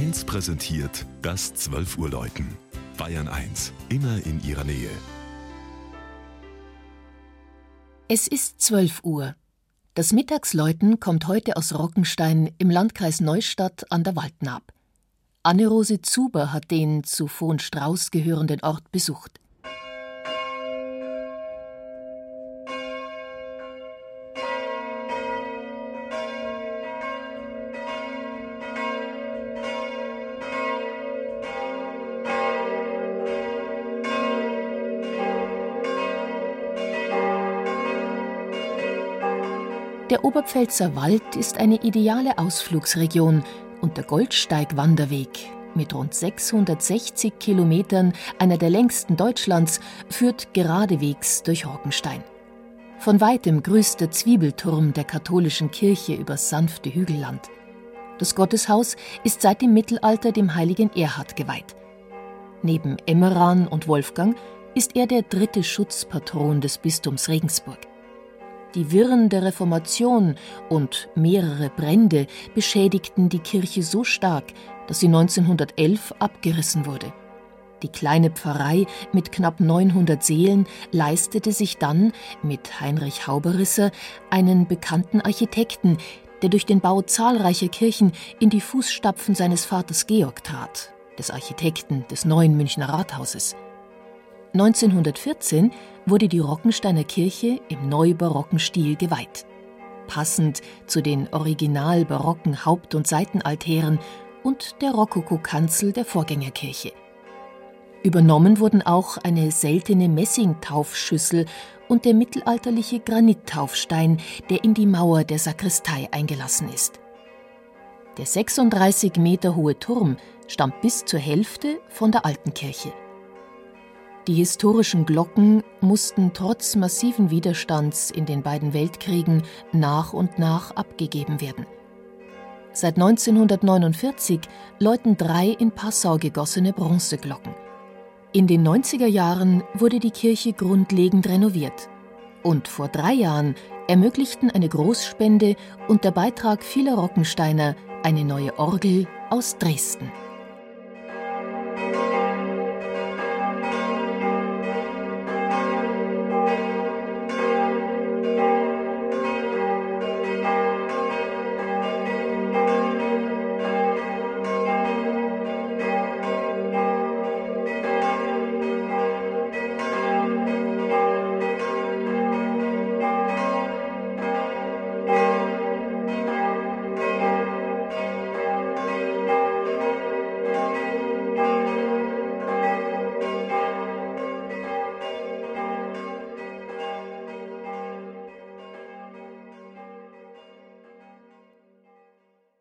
1 präsentiert das 12 Uhr Läuten. Bayern 1, immer in ihrer Nähe. Es ist 12 Uhr. Das Mittagsläuten kommt heute aus Rockenstein im Landkreis Neustadt an der Waldnaab. Anne-Rose Zuber hat den zu Strauß gehörenden Ort besucht. Der Oberpfälzer Wald ist eine ideale Ausflugsregion und der Goldsteig-Wanderweg mit rund 660 Kilometern, einer der längsten Deutschlands, führt geradewegs durch Rockenstein. Von weitem grüßt der Zwiebelturm der katholischen Kirche übers sanfte Hügelland. Das Gotteshaus ist seit dem Mittelalter dem heiligen Erhard geweiht. Neben Emmeran und Wolfgang ist er der dritte Schutzpatron des Bistums Regensburg. Die Wirren der Reformation und mehrere Brände beschädigten die Kirche so stark, dass sie 1911 abgerissen wurde. Die kleine Pfarrei mit knapp 900 Seelen leistete sich dann mit Heinrich Hauberisser einen bekannten Architekten, der durch den Bau zahlreicher Kirchen in die Fußstapfen seines Vaters Georg trat, des Architekten des neuen Münchner Rathauses. 1914 wurde die Rockensteiner Kirche im neubarocken Stil geweiht. Passend zu den original barocken Haupt- und Seitenaltären und der Rokokokanzel der Vorgängerkirche. Übernommen wurden auch eine seltene Messingtaufschüssel und der mittelalterliche Granittaufstein, der in die Mauer der Sakristei eingelassen ist. Der 36 Meter hohe Turm stammt bis zur Hälfte von der alten Kirche. Die historischen Glocken mussten trotz massiven Widerstands in den beiden Weltkriegen nach und nach abgegeben werden. Seit 1949 läuten drei in Passau gegossene Bronzeglocken. In den 90er Jahren wurde die Kirche grundlegend renoviert. Und vor drei Jahren ermöglichten eine Großspende und der Beitrag vieler Rockensteiner eine neue Orgel aus Dresden.